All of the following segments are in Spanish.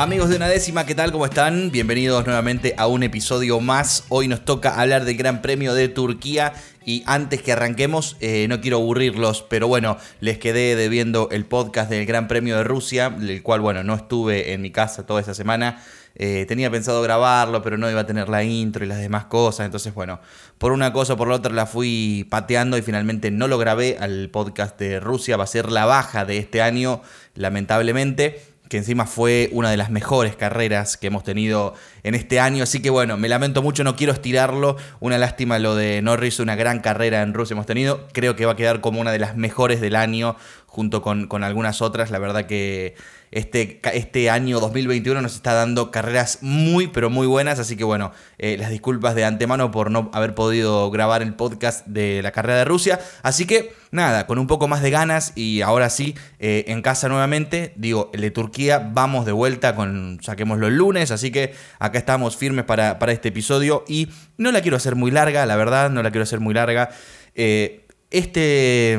Amigos de una décima, ¿qué tal? ¿Cómo están? Bienvenidos nuevamente a un episodio más. Hoy nos toca hablar del Gran Premio de Turquía y antes que arranquemos, eh, no quiero aburrirlos, pero bueno, les quedé debiendo el podcast del Gran Premio de Rusia, el cual, bueno, no estuve en mi casa toda esta semana. Eh, tenía pensado grabarlo, pero no iba a tener la intro y las demás cosas. Entonces, bueno, por una cosa o por la otra la fui pateando y finalmente no lo grabé al podcast de Rusia. Va a ser la baja de este año, lamentablemente que encima fue una de las mejores carreras que hemos tenido en este año. Así que bueno, me lamento mucho, no quiero estirarlo. Una lástima lo de Norris, una gran carrera en Rusia hemos tenido. Creo que va a quedar como una de las mejores del año, junto con, con algunas otras. La verdad que este, este año 2021 nos está dando carreras muy, pero muy buenas. Así que bueno, eh, las disculpas de antemano por no haber podido grabar el podcast de la carrera de Rusia. Así que nada, con un poco más de ganas y ahora sí, eh, en casa nuevamente. Digo, el de Turquía, vamos de vuelta con saquémoslo el lunes. Así que acá estamos firmes para, para este episodio. Y no la quiero hacer muy larga, la verdad, no la quiero hacer muy larga. Eh, este,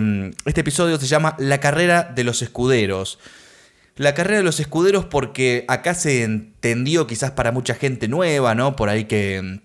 este episodio se llama La carrera de los escuderos. La carrera de los escuderos porque acá se entendió quizás para mucha gente nueva, ¿no? Por ahí que,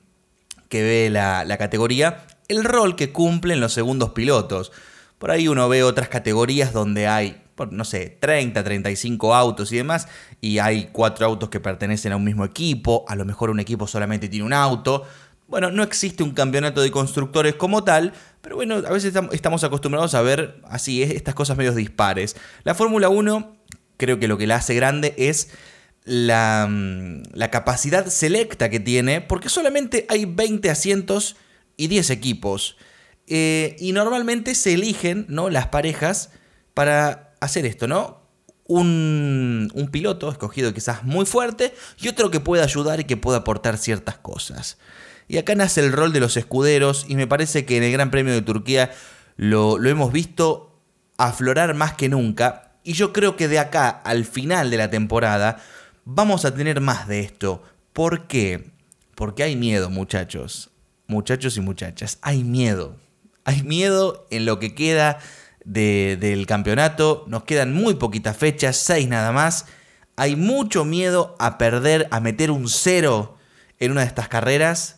que ve la, la categoría, el rol que cumplen los segundos pilotos. Por ahí uno ve otras categorías donde hay, no sé, 30, 35 autos y demás, y hay cuatro autos que pertenecen a un mismo equipo, a lo mejor un equipo solamente tiene un auto. Bueno, no existe un campeonato de constructores como tal, pero bueno, a veces estamos acostumbrados a ver así, estas cosas medio dispares. La Fórmula 1 creo que lo que la hace grande es la, mm, capacidad selecta que tiene, porque solamente hay 20 asientos y 10 equipos. Eh, y normalmente se eligen ¿no? las parejas para hacer esto, ¿no? Un, un, piloto escogido quizás muy fuerte y otro que pueda ayudar y que pueda aportar ciertas cosas. Y acá nace el rol de los escuderos y me parece que en el Gran Premio de Turquía lo, hemos visto aflorar más que nunca y yo creo que de acá al final de la temporada vamos a tener más de esto. ¿Por qué? Porque hay miedo, muchachos. Muchachos y muchachas, hay miedo. Hay miedo en lo que queda del campeonato. Nos quedan muy poquitas fechas, seis nada más. Hay mucho miedo a perder, a meter un cero en una de estas carreras.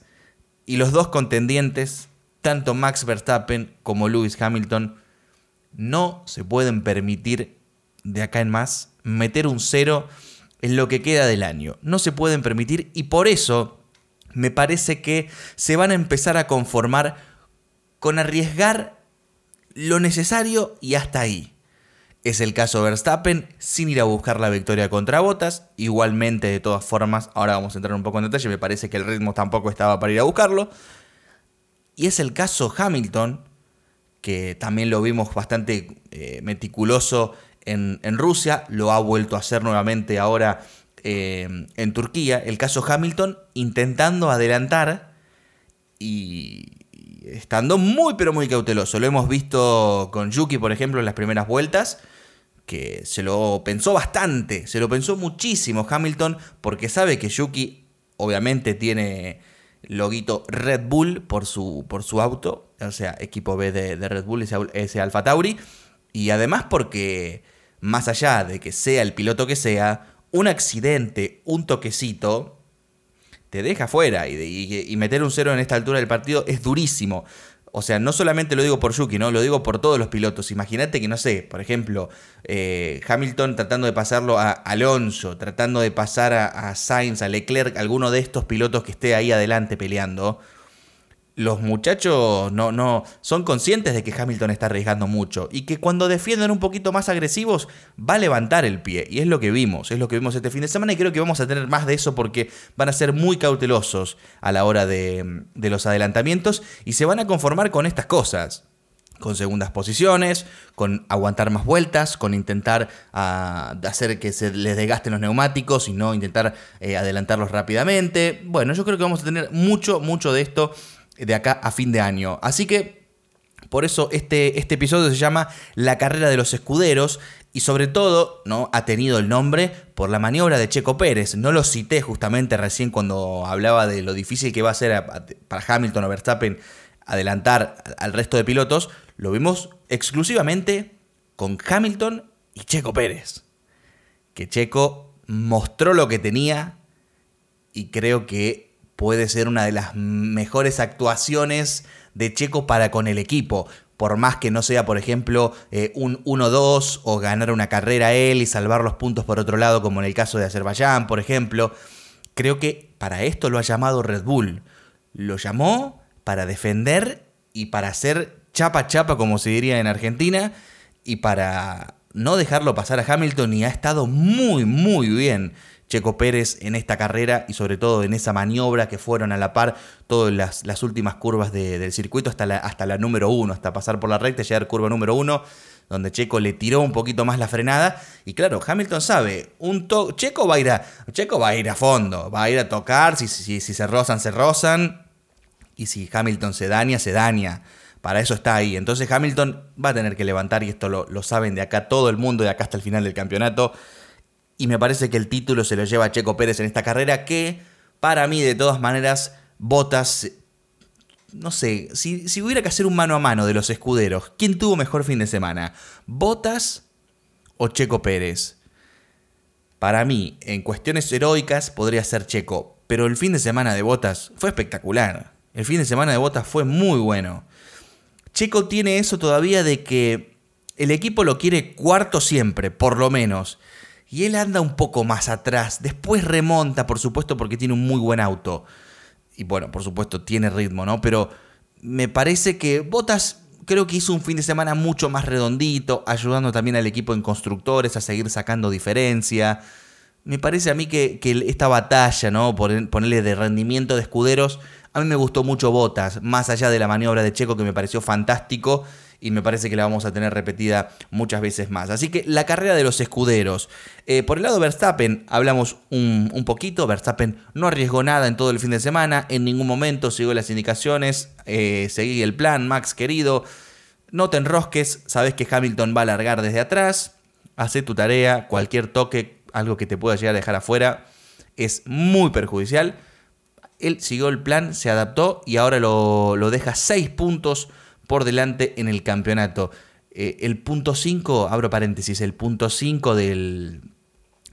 Y los dos contendientes, tanto Max Verstappen como Lewis Hamilton, no se pueden permitir de acá en más meter un cero en lo que queda del año. No se pueden permitir y por eso me parece que se van a empezar a conformar con arriesgar lo necesario y hasta ahí. Es el caso Verstappen sin ir a buscar la victoria contra Botas. Igualmente, de todas formas, ahora vamos a entrar un poco en detalle, me parece que el ritmo tampoco estaba para ir a buscarlo. Y es el caso Hamilton, que también lo vimos bastante eh, meticuloso en, Rusia, lo ha vuelto a hacer nuevamente ahora eh, en Turquía. El caso Hamilton intentando adelantar y, estando muy pero muy cauteloso. Lo hemos visto con Yuki, por ejemplo, en las primeras vueltas, que se lo pensó bastante, se lo pensó muchísimo Hamilton, porque sabe que Yuki obviamente tiene loguito Red Bull por su, por su auto, o sea, equipo B de, Red Bull, ese, ese Alfa Tauri, y además porque más allá de que sea el piloto que sea, un accidente, un toquecito, te deja fuera y, meter un cero en esta altura del partido es durísimo. O sea, no solamente lo digo por Yuki, ¿no? Lo digo por todos los pilotos. Imagínate que, no sé, por ejemplo, eh, Hamilton tratando de pasarlo a Alonso, tratando de pasar a, a Sainz, a Leclerc, alguno de estos pilotos que esté ahí adelante peleando los muchachos no, no son conscientes de que Hamilton está arriesgando mucho y que cuando defienden un poquito más agresivos va a levantar el pie. Y es lo que vimos, es lo que vimos este fin de semana y creo que vamos a tener más de eso porque van a ser muy cautelosos a la hora de, los adelantamientos y se van a conformar con estas cosas con segundas posiciones, con aguantar más vueltas, con intentar ah, hacer que se les desgasten los neumáticos y no intentar eh, adelantarlos rápidamente. Bueno, yo creo que vamos a tener mucho, mucho de esto de acá a fin de año. Así que por eso este, este episodio se llama La carrera de los escuderos y sobre todo ¿no? ha tenido el nombre por la maniobra de Checo Pérez. No lo cité justamente recién cuando hablaba de lo difícil que va a ser para Hamilton o Verstappen adelantar al resto de pilotos. Lo vimos exclusivamente con Hamilton y Checo Pérez. Que Checo mostró lo que tenía y creo que puede ser una de las mejores actuaciones de Checo para con el equipo. Por más que no sea, por ejemplo, eh, un 1-2 o ganar una carrera él y salvar los puntos por otro lado, como en el caso de Azerbaiyán, por ejemplo. Creo que para esto lo ha llamado Red Bull. Lo llamó para defender y para hacer chapa chapa, como se diría en Argentina, y para no dejarlo pasar a Hamilton y ha estado muy, muy bien Checo Pérez en esta carrera y sobre todo en esa maniobra que fueron a la par todas las, últimas curvas del circuito hasta la, hasta la número uno, hasta pasar por la recta y llegar curva número uno, donde Checo le tiró un poquito más la frenada. Y claro, Hamilton sabe, un Checo, va a ir a, Checo va a ir a fondo, va a ir a tocar, si, si, si se rozan, se rozan, y si Hamilton se daña, se daña. Para eso está ahí. Entonces Hamilton va a tener que levantar, y esto lo, lo saben de acá todo el mundo, de acá hasta el final del campeonato. Y me parece que el título se lo lleva Checo Pérez en esta carrera, que para mí, de todas maneras, Botas. No sé, si, si hubiera que hacer un mano a mano de los escuderos, ¿quién tuvo mejor fin de semana? ¿Botas o Checo Pérez? Para mí, en cuestiones heroicas, podría ser Checo, pero el fin de semana de Botas fue espectacular. El fin de semana de Botas fue muy bueno. Checo tiene eso todavía de que el equipo lo quiere cuarto siempre, por lo menos. Y él anda un poco más atrás. Después remonta, por supuesto, porque tiene un muy buen auto. Y bueno, por supuesto, tiene ritmo, ¿no? Pero me parece que Botas creo que hizo un fin de semana mucho más redondito, ayudando también al equipo en constructores a seguir sacando diferencia. Me parece a mí que, esta batalla, ¿no? Por ponerle de rendimiento de escuderos, a mí me gustó mucho Botas, más allá de la maniobra de Checo que me pareció fantástico y me parece que la vamos a tener repetida muchas veces más. Así que la carrera de los escuderos. Eh, por el lado de Verstappen hablamos un, poquito, Verstappen no arriesgó nada en todo el fin de semana, en ningún momento siguió las indicaciones, eh, seguí el plan, Max querido, no te enrosques, sabes que Hamilton va a largar desde atrás, hace tu tarea, cualquier toque, algo que te pueda llegar a dejar afuera, es muy perjudicial. Él siguió el plan, se adaptó y ahora lo, lo deja 6 puntos por delante en el campeonato. Eh, el punto 5, abro paréntesis, el punto 5 del,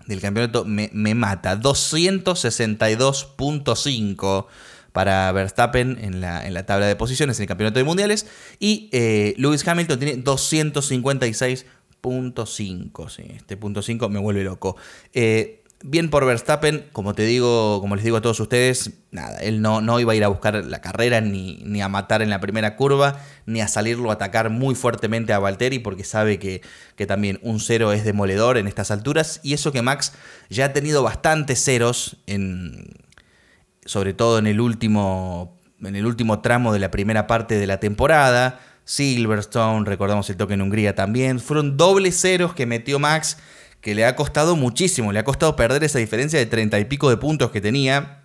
del campeonato me, mata. 262.5 para Verstappen en la, en la, tabla de posiciones en el campeonato de mundiales. Y eh, Lewis Hamilton tiene 256.5. Sí, este punto 5 me vuelve loco. Eh, bien por Verstappen, como te digo, como les digo a todos ustedes, nada, él no, no iba a ir a buscar la carrera ni, ni, a matar en la primera curva, ni a salirlo a atacar muy fuertemente a Valtteri, porque sabe que, que, también un cero es demoledor en estas alturas, y eso que Max ya ha tenido bastantes ceros, en, sobre todo en el último, en el último tramo de la primera parte de la temporada. Silverstone, recordamos el toque en Hungría también, fueron dobles ceros que metió Max que le ha costado muchísimo, le ha costado perder esa diferencia de treinta y pico de puntos que tenía.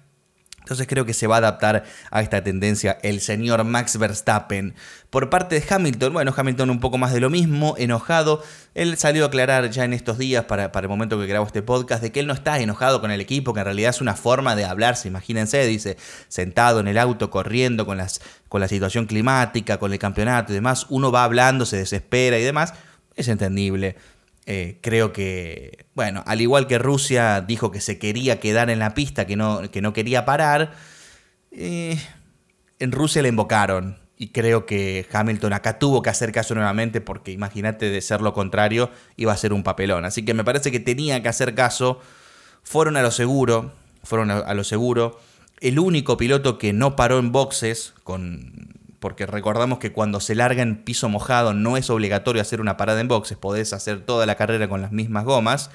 Entonces creo que se va a adaptar a esta tendencia el señor Max Verstappen. Por parte de Hamilton, bueno, Hamilton un poco más de lo mismo, enojado. Él salió a aclarar ya en estos días, para, para el momento que grabo este podcast, de que él no está enojado con el equipo, que en realidad es una forma de hablarse, imagínense, dice, sentado en el auto, corriendo con, las, con la situación climática, con el campeonato y demás, uno va hablando, se desespera y demás, es entendible. Eh, creo que, bueno, al igual que Rusia dijo que se quería quedar en la pista, que no, que no quería parar, eh, en Rusia le invocaron. Y creo que Hamilton acá tuvo que hacer caso nuevamente porque imagínate de ser lo contrario iba a ser un papelón. Así que me parece que tenía que hacer caso. Fueron a lo seguro, fueron a lo seguro. El único piloto que no paró en boxes con porque recordamos que cuando se larga en piso mojado no es obligatorio hacer una parada en boxes, podés hacer toda la carrera con las mismas gomas.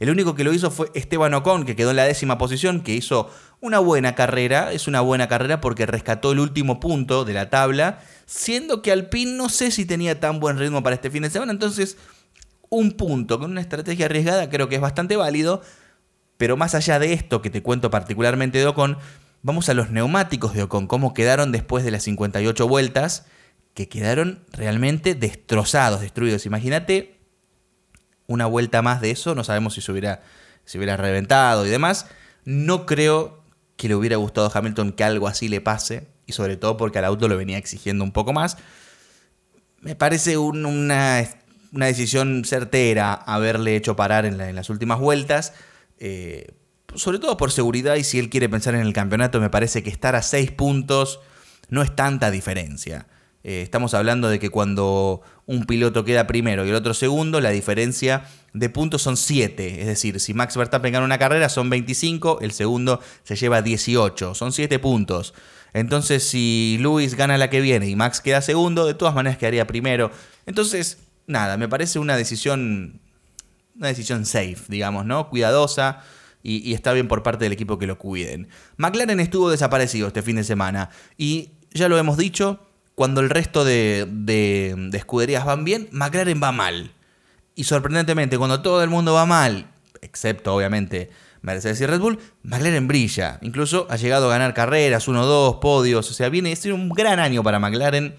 El único que lo hizo fue Esteban Ocon, que quedó en la décima posición, que hizo una buena carrera. Es una buena carrera porque rescató el último punto de la tabla, siendo que Alpine no sé si tenía tan buen ritmo para este fin de semana. Entonces, un punto con una estrategia arriesgada creo que es bastante válido. Pero más allá de esto que te cuento particularmente de Ocon, Vamos a los neumáticos de Ocon, cómo quedaron después de las 58 vueltas, que quedaron realmente destrozados, destruidos. Imagínate una vuelta más de eso, no sabemos si se hubiera, hubiera reventado y demás. No creo que le hubiera gustado a Hamilton que algo así le pase, y sobre todo porque al auto lo venía exigiendo un poco más. Me parece una, decisión certera haberle hecho parar en las últimas vueltas Eh, sobre todo por seguridad y si él quiere pensar en el campeonato, me parece que estar a 6 puntos no es tanta diferencia. Eh, estamos hablando de que cuando un piloto queda primero y el otro segundo, la diferencia de puntos son 7. Es decir, si Max Verstappen gana una carrera son 25, el segundo se lleva 18. Son 7 puntos. Entonces, si Luis gana la que viene y Max queda segundo, de todas maneras quedaría primero. Entonces, nada, me parece una decisión. Una decisión safe, digamos, ¿no? Cuidadosa. Y, está bien por parte del equipo que lo cuiden. McLaren estuvo desaparecido este fin de semana. Y ya lo hemos dicho, cuando el resto de, de, escuderías van bien, McLaren va mal. Y sorprendentemente, cuando todo el mundo va mal, excepto obviamente Mercedes y Red Bull, McLaren brilla. Incluso ha llegado a ganar carreras, 1-2, podios. O sea, viene ser un gran año para McLaren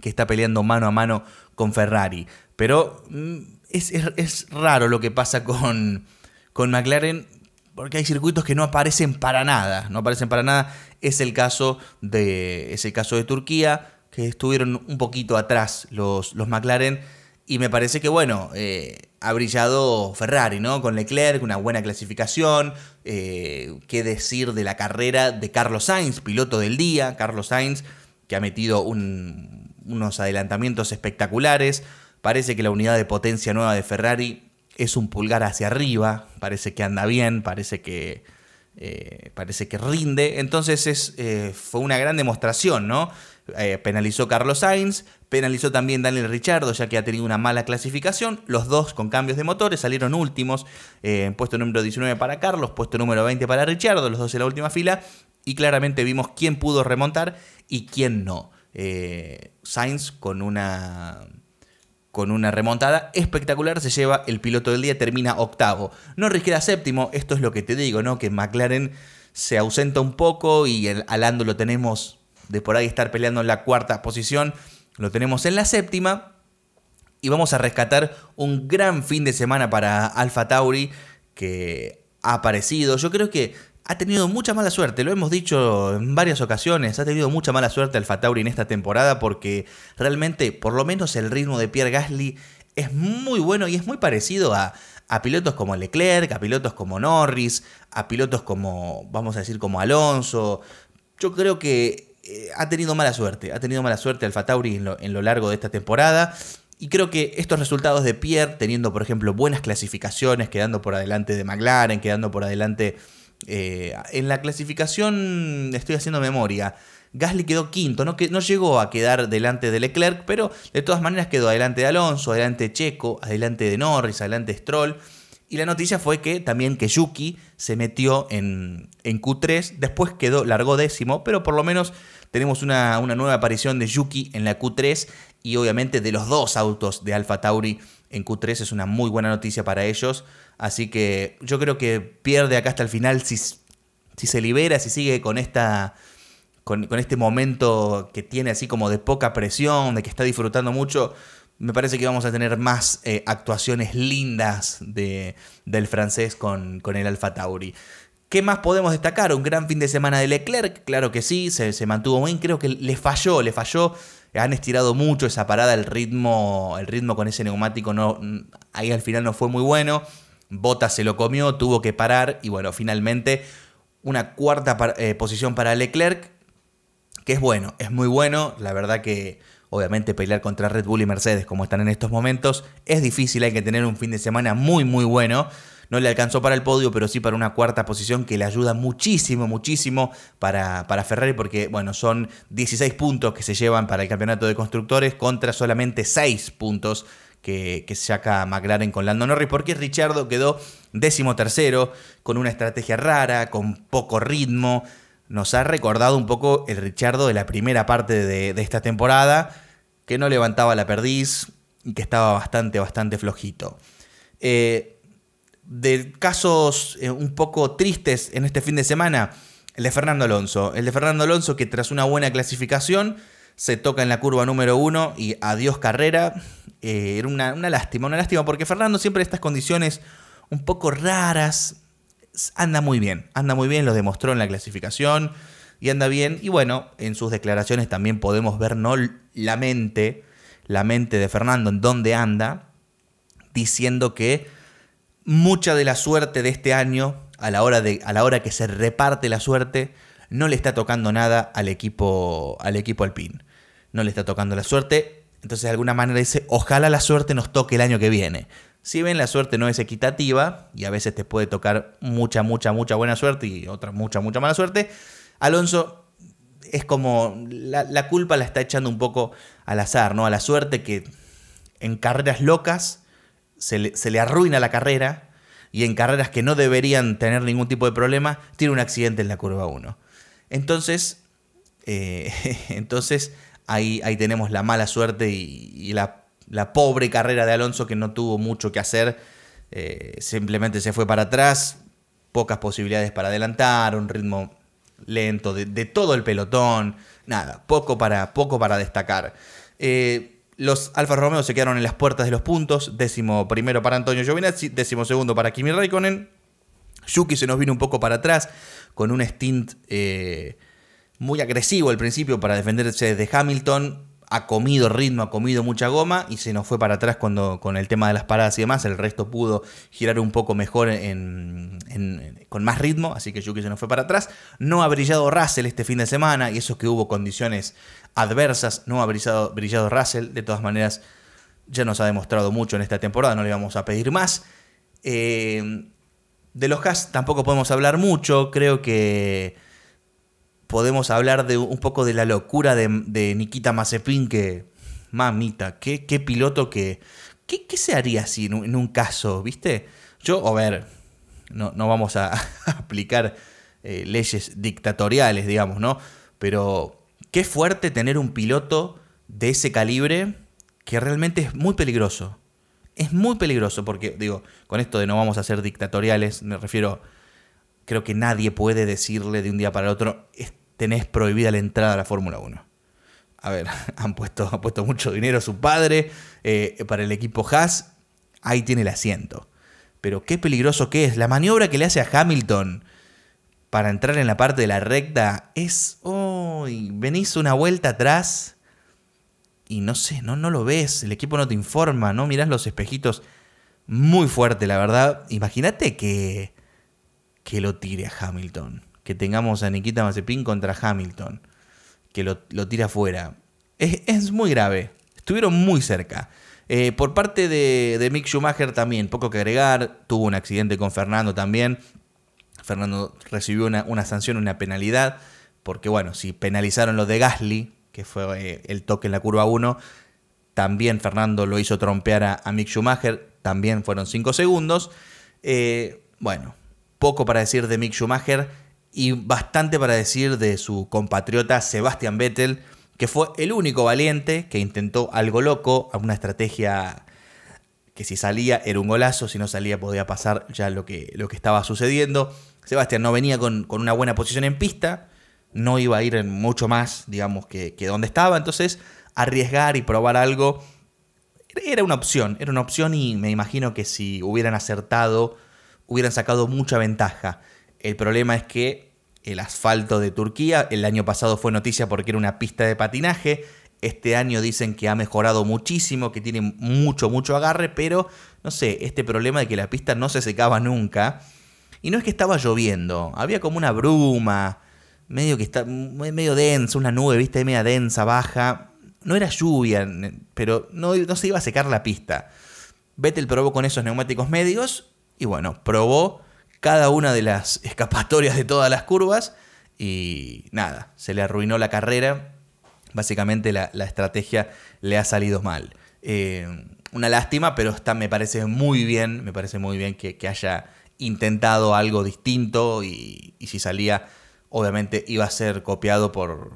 que está peleando mano a mano con Ferrari. Pero mm, es, raro lo que pasa con, con McLaren porque hay circuitos que no aparecen para nada, no aparecen para nada. Es el caso de, es el caso de Turquía, que estuvieron un poquito atrás los, los McLaren. Y me parece que, bueno, eh, ha brillado Ferrari, ¿no? Con Leclerc, una buena clasificación. Eh, ¿Qué decir de la carrera de Carlos Sainz, piloto del día? Carlos Sainz, que ha metido unos adelantamientos espectaculares. Parece que la unidad de potencia nueva de Ferrari es un pulgar hacia arriba. Parece que anda bien, parece que, eh, parece que rinde. Entonces es, fue una gran demostración, ¿no? Eh, penalizó Carlos Sainz, penalizó también Daniel Richardo, ya que ha tenido una mala clasificación. Los dos con cambios de motores salieron últimos. Eh, puesto número 19 para Carlos, puesto número 20 para Richardo, los dos en la última fila. Y claramente vimos quién pudo remontar y quién no. Eh, Sainz con una con una remontada espectacular se lleva el piloto del día, termina octavo. Norris queda séptimo, esto es lo que te digo, ¿no? Que McLaren se ausenta un poco y el, al Lando lo tenemos de por ahí estar peleando en la cuarta posición, lo tenemos en la séptima. Y vamos a rescatar un gran fin de semana para Alfa Tauri que ha aparecido. Yo creo que ha tenido mucha mala suerte, lo hemos dicho en varias ocasiones, ha tenido mucha mala suerte Alfa Tauri en esta temporada porque realmente, por lo menos el ritmo de Pierre Gasly es muy bueno y es muy parecido a, a pilotos como Leclerc, a pilotos como Norris, a pilotos como, vamos a decir, como Alonso. Yo creo que eh, ha tenido mala suerte. Ha tenido mala suerte Alfa Tauri en lo, en lo largo de esta temporada. Y creo que estos resultados de Pierre, teniendo por ejemplo buenas clasificaciones, quedando por adelante de McLaren, quedando por adelante eh, en la clasificación, estoy haciendo memoria, Gasly quedó quinto, no, que, no llegó a quedar delante de Leclerc, pero de todas maneras quedó adelante de Alonso, adelante de Checo, adelante de Norris, adelante de Stroll. Y la noticia fue que también que Yuki se metió en, en Q3, después quedó, largó décimo, pero por lo menos tenemos una, nueva aparición de Yuki en la Q3 y obviamente de los dos autos de Alfa Tauri en Q3 es una muy buena noticia para ellos. Así que yo creo que pierde acá hasta el final si, si se libera, si sigue con esta... Con, este momento que tiene así como de poca presión, de que está disfrutando mucho, me parece que vamos a tener más eh, actuaciones lindas de, del francés con, con el Alfa Tauri. ¿Qué más podemos destacar? Un gran fin de semana de Leclerc, claro que sí, se, mantuvo bien, creo que le falló, le falló. Han estirado mucho esa parada, el ritmo, el ritmo con ese neumático no, ahí al final no fue muy bueno. Bota se lo comió, tuvo que parar y bueno, finalmente una cuarta eh, posición para Leclerc, que es bueno, es muy bueno. La verdad que obviamente pelear contra Red Bull y Mercedes como están en estos momentos es difícil, hay que tener un fin de semana muy muy bueno. No le alcanzó para el podio, pero sí para una cuarta posición que le ayuda muchísimo, muchísimo para, para Ferrari, porque bueno, son 16 puntos que se llevan para el campeonato de constructores contra solamente 6 puntos que, saca McLaren con Lando Norris, porque Richardo quedó décimo tercero, con una estrategia rara, con poco ritmo. Nos ha recordado un poco el Richardo de la primera parte de, de esta temporada, que no levantaba la perdiz y que estaba bastante, bastante flojito. Eh, de casos eh, un poco tristes en este fin de semana, el de Fernando Alonso. El de Fernando Alonso que tras una buena clasificación se toca en la curva número uno y adiós carrera. Eh, era una, lástima, una lástima porque Fernando siempre en estas condiciones un poco raras anda muy bien, anda muy bien, lo demostró en la clasificación y anda bien. Y bueno, en sus declaraciones también podemos ver ¿no? la mente, la mente de Fernando en dónde anda, diciendo que mucha de la suerte de este año, a la hora, de, a la hora que se reparte la suerte, no le está tocando nada al equipo, al equipo. No le está tocando la suerte. Entonces, de alguna manera dice, ojalá la suerte nos toque el año que viene. Si bien la suerte no es equitativa y a veces te puede tocar mucha, mucha, mucha buena suerte y otra mucha, mucha mala suerte, Alonso es como la, culpa la está echando un poco al azar, ¿no? A la suerte que en carreras locas se le, arruina la carrera y en carreras que no deberían tener ningún tipo de problema, tiene un accidente en la curva 1. Entonces, eh, entonces ahí, ahí, tenemos la mala suerte y, la, pobre carrera de Alonso que no tuvo mucho que hacer. Eh, simplemente se fue para atrás, pocas posibilidades para adelantar, un ritmo lento de, todo el pelotón, nada, poco para, poco para destacar. Eh, los Alfa Romeo se quedaron en las puertas de los puntos, décimo primero para Antonio Giovinazzi, décimo segundo para Kimi Raikkonen. Yuki se nos vino un poco para atrás con un stint eh, muy agresivo al principio para defenderse de Hamilton ha comido ritmo, ha comido mucha goma y se nos fue para atrás cuando con el tema de las paradas y demás. El resto pudo girar un poco mejor con más ritmo, así que Yuki se nos fue para atrás. No ha brillado Russell este fin de semana y eso que hubo condiciones adversas, no ha brillado, brillado Russell. De todas maneras, ya nos ha demostrado mucho en esta temporada, no le vamos a pedir más. Eh, de los Haas tampoco podemos hablar mucho, creo que podemos hablar de un poco de la locura de, Nikita Mazepin, que, mamita, qué, piloto que... ¿qué, se haría así en un, caso, viste? Yo, a ver, no, no vamos a, aplicar eh, leyes dictatoriales, digamos, ¿no? Pero qué fuerte tener un piloto de ese calibre que realmente es muy peligroso. Es muy peligroso porque, digo, con esto de no vamos a ser dictatoriales, me refiero, creo que nadie puede decirle de un día para el otro, tenés prohibida la entrada a la Fórmula 1. A ver, han puesto, puesto mucho dinero su padre eh, para el equipo Haas. Ahí tiene el asiento. Pero qué peligroso que es. La maniobra que le hace a Hamilton para entrar en la parte de la recta es. Oh, venís una vuelta atrás y no sé, no, no lo ves. El equipo no te informa, no mirás los espejitos. Muy fuerte, la verdad. Imagínate que, que lo tire a Hamilton que tengamos a Nikita Mazepin contra Hamilton, que lo, tira fuera. Es, muy grave. Estuvieron muy cerca. Eh, por parte de, Mick Schumacher también, poco que agregar. Tuvo un accidente con Fernando también. Fernando recibió una, sanción, una penalidad. Porque bueno, si penalizaron lo de Gasly, que fue eh, el toque en la curva 1, también Fernando lo hizo trompear a, Mick Schumacher. También fueron 5 segundos. Eh, bueno, poco para decir de Mick Schumacher y bastante para decir de su compatriota Sebastian Vettel, que fue el único valiente que intentó algo loco, una estrategia que si salía era un golazo, si no salía podía pasar ya lo que, lo que estaba sucediendo. Sebastián no venía con, una buena posición en pista, no iba a ir en mucho más, digamos, que, que donde estaba, entonces arriesgar y probar algo era una opción, era una opción y me imagino que si hubieran acertado, hubieran sacado mucha ventaja. El problema es que el asfalto de Turquía, el año pasado fue noticia porque era una pista de patinaje, este año dicen que ha mejorado muchísimo, que tiene mucho, mucho agarre, pero no sé, este problema de que la pista no se secaba nunca. Y no es que estaba lloviendo, había como una bruma, medio que está medio densa, una nube, viste, media densa, baja. No era lluvia, pero no, no se iba a secar la pista. Vettel probó con esos neumáticos medios y bueno, probó cada una de las escapatorias de todas las curvas y nada, se le arruinó la carrera. Básicamente la, estrategia le ha salido mal. Eh, una lástima, pero está, me parece muy bien, me parece muy bien que, haya intentado algo distinto y, si salía, obviamente iba a ser copiado por,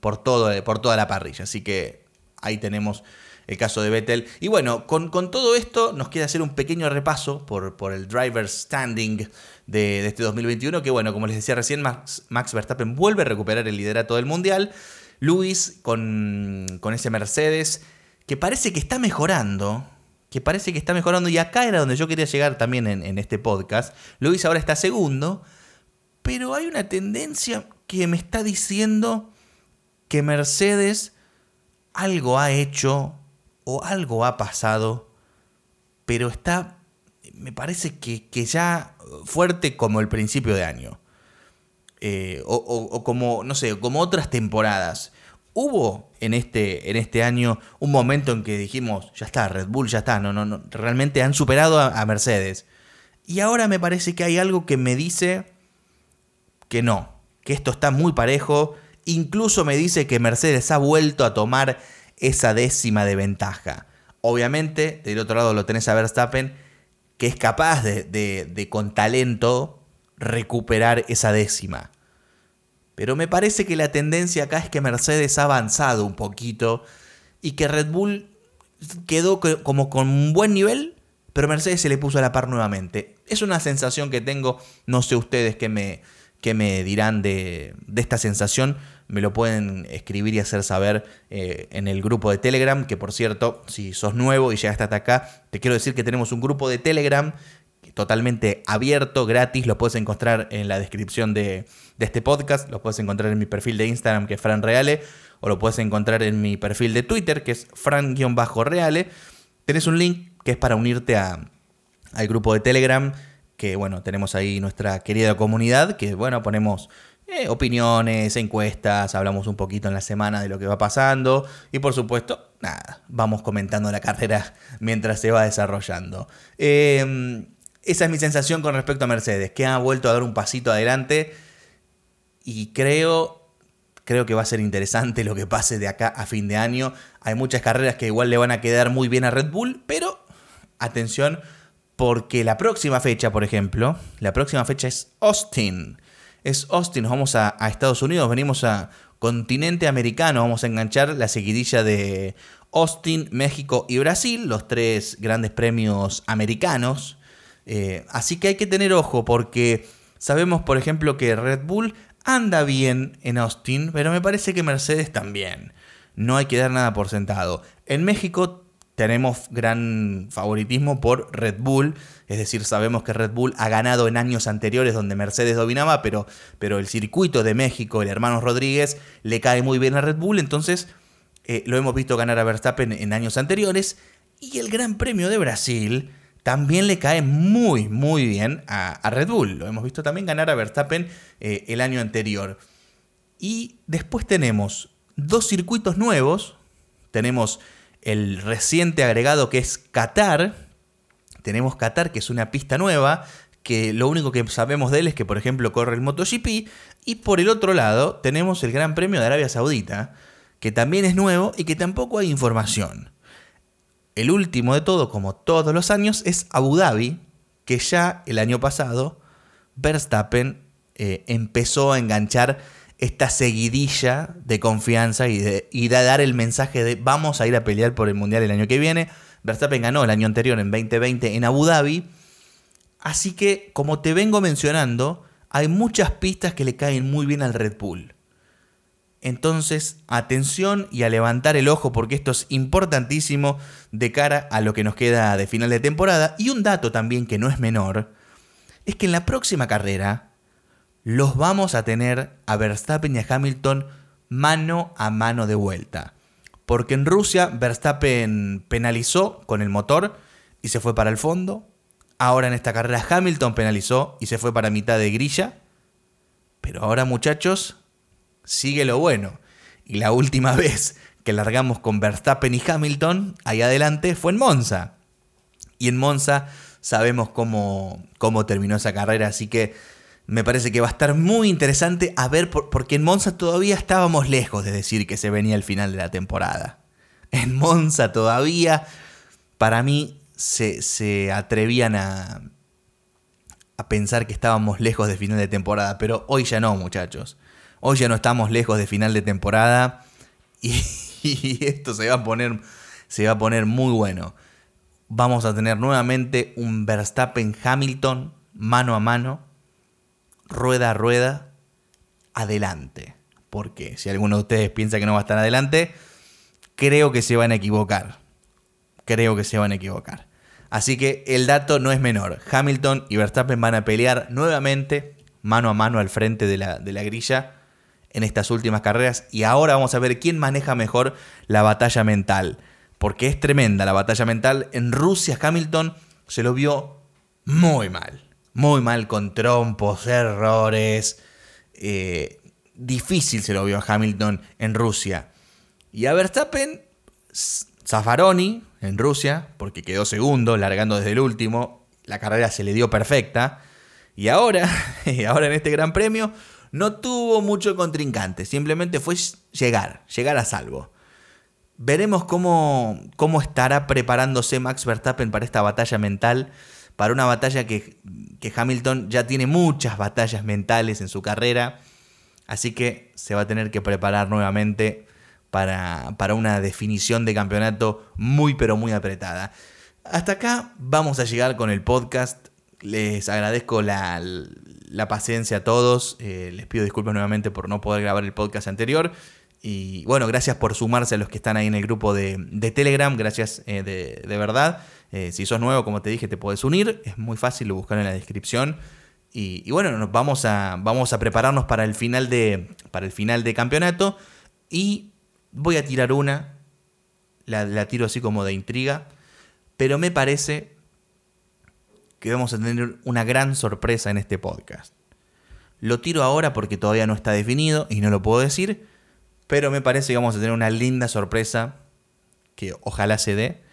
por, todo, por toda la parrilla. Así que ahí tenemos el caso de Vettel. Y bueno, con, todo esto nos queda hacer un pequeño repaso por, por el driver standing de, este 2021, que bueno, como les decía recién, Max, Max Verstappen vuelve a recuperar el liderato del Mundial. Luis con, con ese Mercedes, que parece que está mejorando, que parece que está mejorando, y acá era donde yo quería llegar también en, en, este podcast. Luis ahora está segundo, pero hay una tendencia que me está diciendo que Mercedes algo ha hecho o algo ha pasado, pero está me parece que, ya fuerte como el principio de año. Eh, o, como, no sé, como otras temporadas. Hubo en este, en este año un momento en que dijimos, ya está, Red Bull, ya está, no, no, no, realmente han superado a, Mercedes. Y ahora me parece que hay algo que me dice que no, que esto está muy parejo. Incluso me dice que Mercedes ha vuelto a tomar esa décima de ventaja. Obviamente, del otro lado lo tenés a Verstappen, que es capaz de, de con talento recuperar esa décima. Pero me parece que la tendencia acá es que Mercedes ha avanzado un poquito y que Red Bull quedó como con un buen nivel, pero Mercedes se le puso a la par nuevamente. Es una sensación que tengo, no sé ustedes qué me, me dirán de, esta sensación, me lo pueden escribir y hacer saber eh, en el grupo de Telegram, que por cierto, si sos nuevo y llegaste hasta acá, te quiero decir que tenemos un grupo de Telegram totalmente abierto, gratis, lo puedes encontrar en la descripción de, este podcast, lo puedes encontrar en mi perfil de Instagram que es Fran Reale, o lo puedes encontrar en mi perfil de Twitter que es Fran-Reale. Tenés un link que es para unirte al grupo de Telegram, que bueno, tenemos ahí nuestra querida comunidad, que bueno, ponemos eh, opiniones, encuestas, hablamos un poquito en la semana de lo que va pasando y por supuesto, nada, vamos comentando la carrera mientras se va desarrollando. Eh, esa es mi sensación con respecto a Mercedes, que ha vuelto a dar un pasito adelante y creo, creo que va a ser interesante lo que pase de acá a fin de año. Hay muchas carreras que igual le van a quedar muy bien a Red Bull, pero atención, porque la próxima fecha, por ejemplo, la próxima fecha es Austin. Es Austin, nos vamos a, Estados Unidos, venimos a continente americano, vamos a enganchar la seguidilla de Austin, México y Brasil, los tres grandes premios americanos eh, así que hay que tener ojo porque sabemos, por ejemplo, que Red Bull anda bien en Austin, pero me parece que Mercedes también. No hay que dar nada por sentado. En México tenemos gran favoritismo por Red Bull, es decir, sabemos que Red Bull ha ganado en años anteriores donde Mercedes dominaba, pero, pero el circuito de México, el hermano Rodríguez, le cae muy bien a Red Bull, entonces eh, lo hemos visto ganar a Verstappen en años anteriores. Y el Gran Premio de Brasil también le cae muy, muy bien a, Red Bull. Lo hemos visto también ganar a Verstappen eh, el año anterior. Y después tenemos dos circuitos nuevos. Tenemos el reciente agregado que es Qatar. Tenemos Qatar, que es una pista nueva, que lo único que sabemos de él es que, por ejemplo, corre el MotoGP. Y por el otro lado, tenemos el Gran Premio de Arabia Saudita, que también es nuevo y que tampoco hay información. El último de todo, como todos los años, es Abu Dhabi, que ya el año pasado Verstappen eh, empezó a enganchar esta seguidilla de confianza y de, y de dar el mensaje de vamos a ir a pelear por el Mundial el año que viene. Verstappen ganó el año anterior, en 2020, en Abu Dhabi. Así que, como te vengo mencionando, hay muchas pistas que le caen muy bien al Red Bull. Entonces, atención y a levantar el ojo porque esto es importantísimo de cara a lo que nos queda de final de temporada. Y un dato también que no es menor, es que en la próxima carrera los vamos a tener a Verstappen y a Hamilton mano a mano de vuelta. Porque en Rusia Verstappen penalizó con el motor y se fue para el fondo. Ahora en esta carrera Hamilton penalizó y se fue para mitad de grilla. Pero ahora muchachos, sigue lo bueno. Y la última vez que largamos con Verstappen y Hamilton, ahí adelante, fue en Monza. Y en Monza sabemos cómo, cómo terminó esa carrera, así que me parece que va a estar muy interesante a ver, porque en Monza todavía estábamos lejos de decir que se venía el final de la temporada. En Monza todavía, para mí, se, se atrevían a, a pensar que estábamos lejos de final de temporada, pero hoy ya no, muchachos. Hoy ya no estamos lejos de final de temporada y, esto se va a poner se va a poner muy bueno. Vamos a tener nuevamente un Verstappen Hamilton mano a mano, rueda a rueda, adelante. Porque si alguno de ustedes piensa que no va a estar adelante, creo que se van a equivocar. Creo que se van a equivocar. Así que el dato no es menor. Hamilton y Verstappen van a pelear nuevamente mano a mano al frente de la, de la grilla en estas últimas carreras y ahora vamos a ver quién maneja mejor la batalla mental. Porque es tremenda la batalla mental. En Rusia Hamilton se lo vio muy mal. Muy mal con trompos, errores. Eh, difícil se lo vio a Hamilton en Rusia. Y a Verstappen, Zafaroni en Rusia, porque quedó segundo, largando desde el último. La carrera se le dio perfecta. Y ahora, ahora en este Gran Premio, no tuvo mucho contrincante. Simplemente fue llegar, llegar a salvo. Veremos cómo, cómo estará preparándose Max Verstappen para esta batalla mental, para una batalla que, Hamilton ya tiene muchas batallas mentales en su carrera, así que se va a tener que preparar nuevamente para, para una definición de campeonato muy pero muy apretada. Hasta acá vamos a llegar con el podcast. Les agradezco la, la paciencia a todos. Eh, les pido disculpas nuevamente por no poder grabar el podcast anterior. Y bueno, gracias por sumarse a los que están ahí en el grupo de, Telegram, gracias eh, de, verdad. Eh, si sos nuevo, como te dije, te puedes unir, es muy fácil, lo buscar en la descripción. Y, bueno, nos vamos a, vamos a prepararnos para el, final de, para el final campeonato. Y voy a tirar una, la, la tiro así como de intriga, pero me parece que vamos a tener una gran sorpresa en este podcast. Lo tiro ahora porque todavía no está definido y no lo puedo decir, pero me parece que vamos a tener una linda sorpresa que ojalá se dé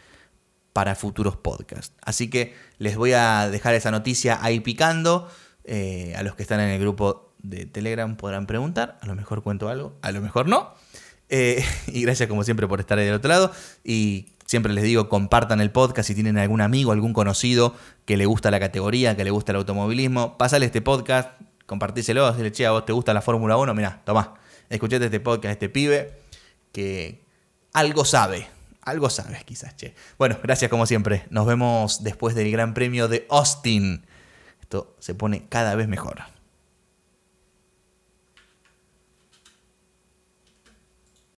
para futuros podcasts. Así que les voy a dejar esa noticia ahí picando. Eh, a los que están en el grupo de Telegram podrán preguntar. A lo mejor cuento algo, a lo mejor no. Eh, y gracias como siempre por estar ahí del otro lado. Y siempre les digo, compartan el podcast si tienen algún amigo, algún conocido que le gusta la categoría, que le gusta el automovilismo. Pásale este podcast, compartíselo, decirle, che, a vos te gusta la Fórmula 1, mirá, tomá escuchate este podcast, este pibe, que algo sabe. Algo sabes quizás, che. Bueno, gracias como siempre. Nos vemos después del Gran Premio de Austin. Esto se pone cada vez mejor.